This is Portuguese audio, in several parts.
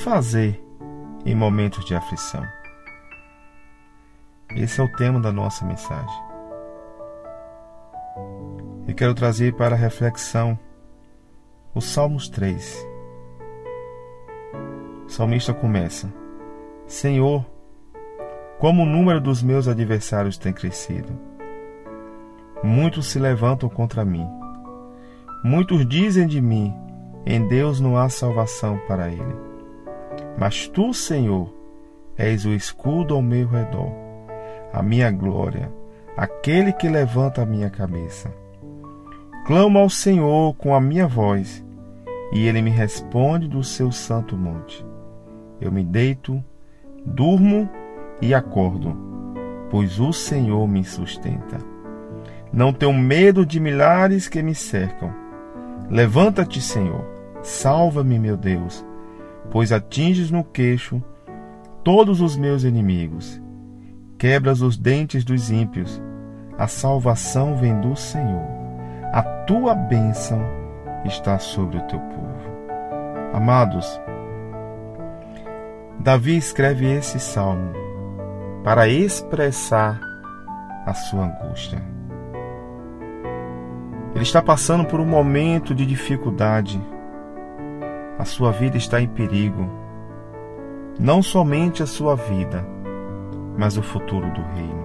Fazer em momentos de aflição? Esse é o tema da nossa mensagem. E quero trazer para reflexão os Salmos 3. O salmista começa: Senhor, como o número dos meus adversários tem crescido. Muitos se levantam contra mim. Muitos dizem de mim: em Deus não há salvação para ele. Mas tu, Senhor, és o escudo ao meu redor, a minha glória, aquele que levanta a minha cabeça. Clamo ao Senhor com a minha voz, e ele me responde do seu santo monte. Eu me deito Durmo e acordo, pois o Senhor me sustenta. Não tenho medo de milhares que me cercam. Levanta-te, Senhor, salva-me, meu Deus, pois atinges no queixo todos os meus inimigos. Quebras os dentes dos ímpios. A salvação vem do Senhor. A tua bênção está sobre o teu povo. Amados, Davi escreve esse salmo para expressar a sua angústia. Ele está passando por um momento de dificuldade. A sua vida está em perigo. Não somente a sua vida, mas o futuro do reino.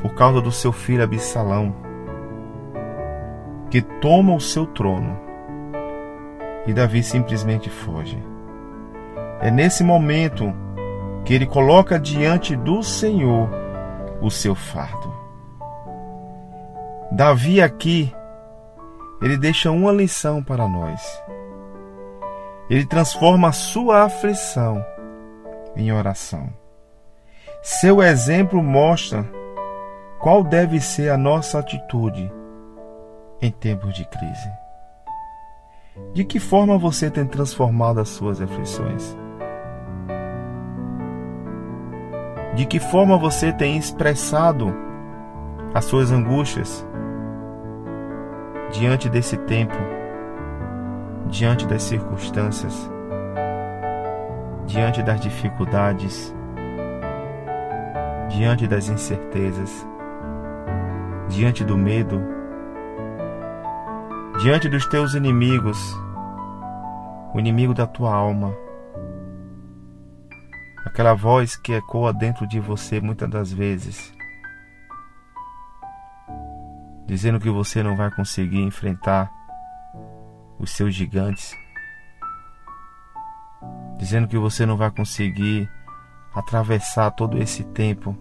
Por causa do seu filho Absalão, que toma o seu trono, e Davi simplesmente foge. É nesse momento que ele coloca diante do Senhor o seu fardo. Davi aqui, ele deixa uma lição para nós. Ele transforma a sua aflição em oração. Seu exemplo mostra qual deve ser a nossa atitude em tempos de crise. De que forma você tem transformado as suas aflições? De que forma você tem expressado as suas angústias diante desse tempo, diante das circunstâncias, diante das dificuldades, diante das incertezas, diante do medo, diante dos teus inimigos, o inimigo da tua alma. Aquela voz que ecoa dentro de você muitas das vezes, dizendo que você não vai conseguir enfrentar os seus gigantes, dizendo que você não vai conseguir atravessar todo esse tempo.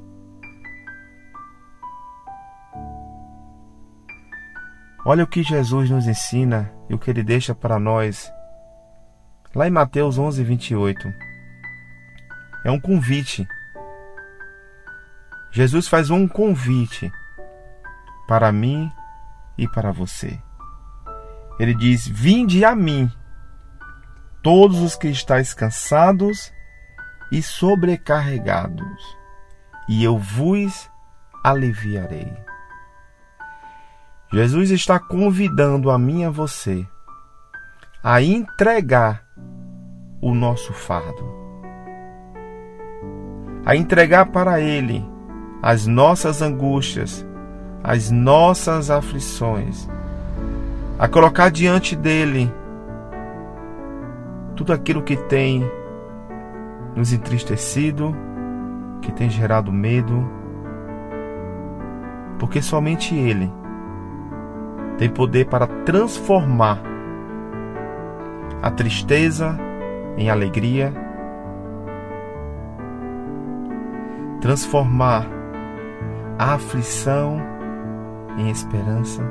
Olha o que Jesus nos ensina e o que ele deixa para nós. Lá em Mateus 11, 28. É um convite. Jesus faz um convite para mim e para você. Ele diz: Vinde a mim, todos os que estáis cansados e sobrecarregados, e eu vos aliviarei. Jesus está convidando a mim e a você a entregar o nosso fardo a entregar para Ele as nossas angústias, as nossas aflições, a colocar diante dele tudo aquilo que tem nos entristecido, que tem gerado medo, porque somente Ele tem poder para transformar a tristeza em alegria transformar a aflição em esperança,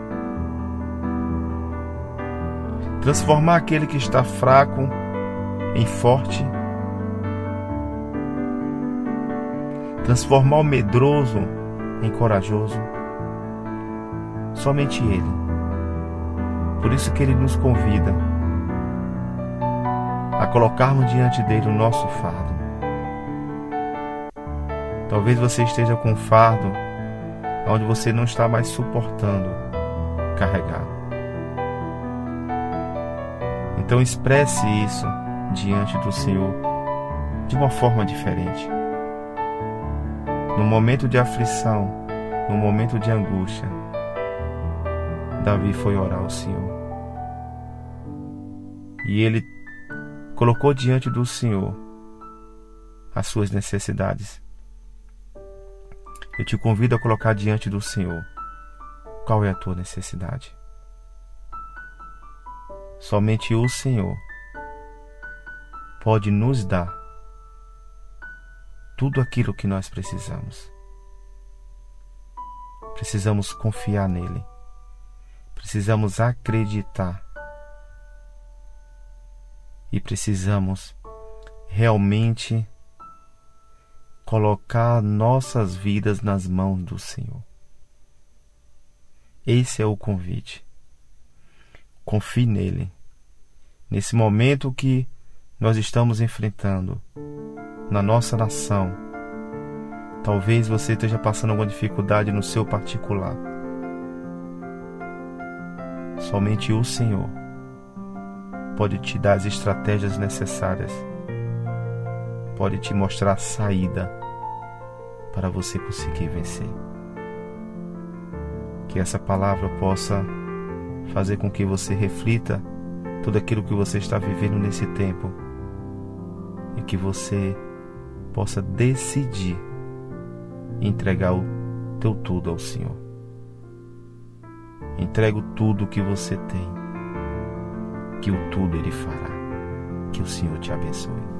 transformar aquele que está fraco em forte, transformar o medroso em corajoso. Somente Ele. Por isso que Ele nos convida a colocarmos diante dele o nosso fardo. Talvez você esteja com um fardo onde você não está mais suportando carregar. Então expresse isso diante do Senhor de uma forma diferente. No momento de aflição, no momento de angústia, Davi foi orar ao Senhor. E ele colocou diante do Senhor as suas necessidades. Eu te convido a colocar diante do Senhor qual é a tua necessidade. Somente o Senhor pode nos dar tudo aquilo que nós precisamos. Precisamos confiar nele. Precisamos acreditar. E precisamos realmente colocar nossas vidas nas mãos do Senhor. Esse é o convite. Confie nele. Nesse momento que nós estamos enfrentando na nossa nação, talvez você esteja passando alguma dificuldade no seu particular. Somente o Senhor pode te dar as estratégias necessárias, pode te mostrar a saída para você conseguir vencer. Que essa palavra possa fazer com que você reflita tudo aquilo que você está vivendo nesse tempo e que você possa decidir entregar o teu tudo ao Senhor. Entrega o tudo que você tem, que o tudo Ele fará. Que o Senhor te abençoe.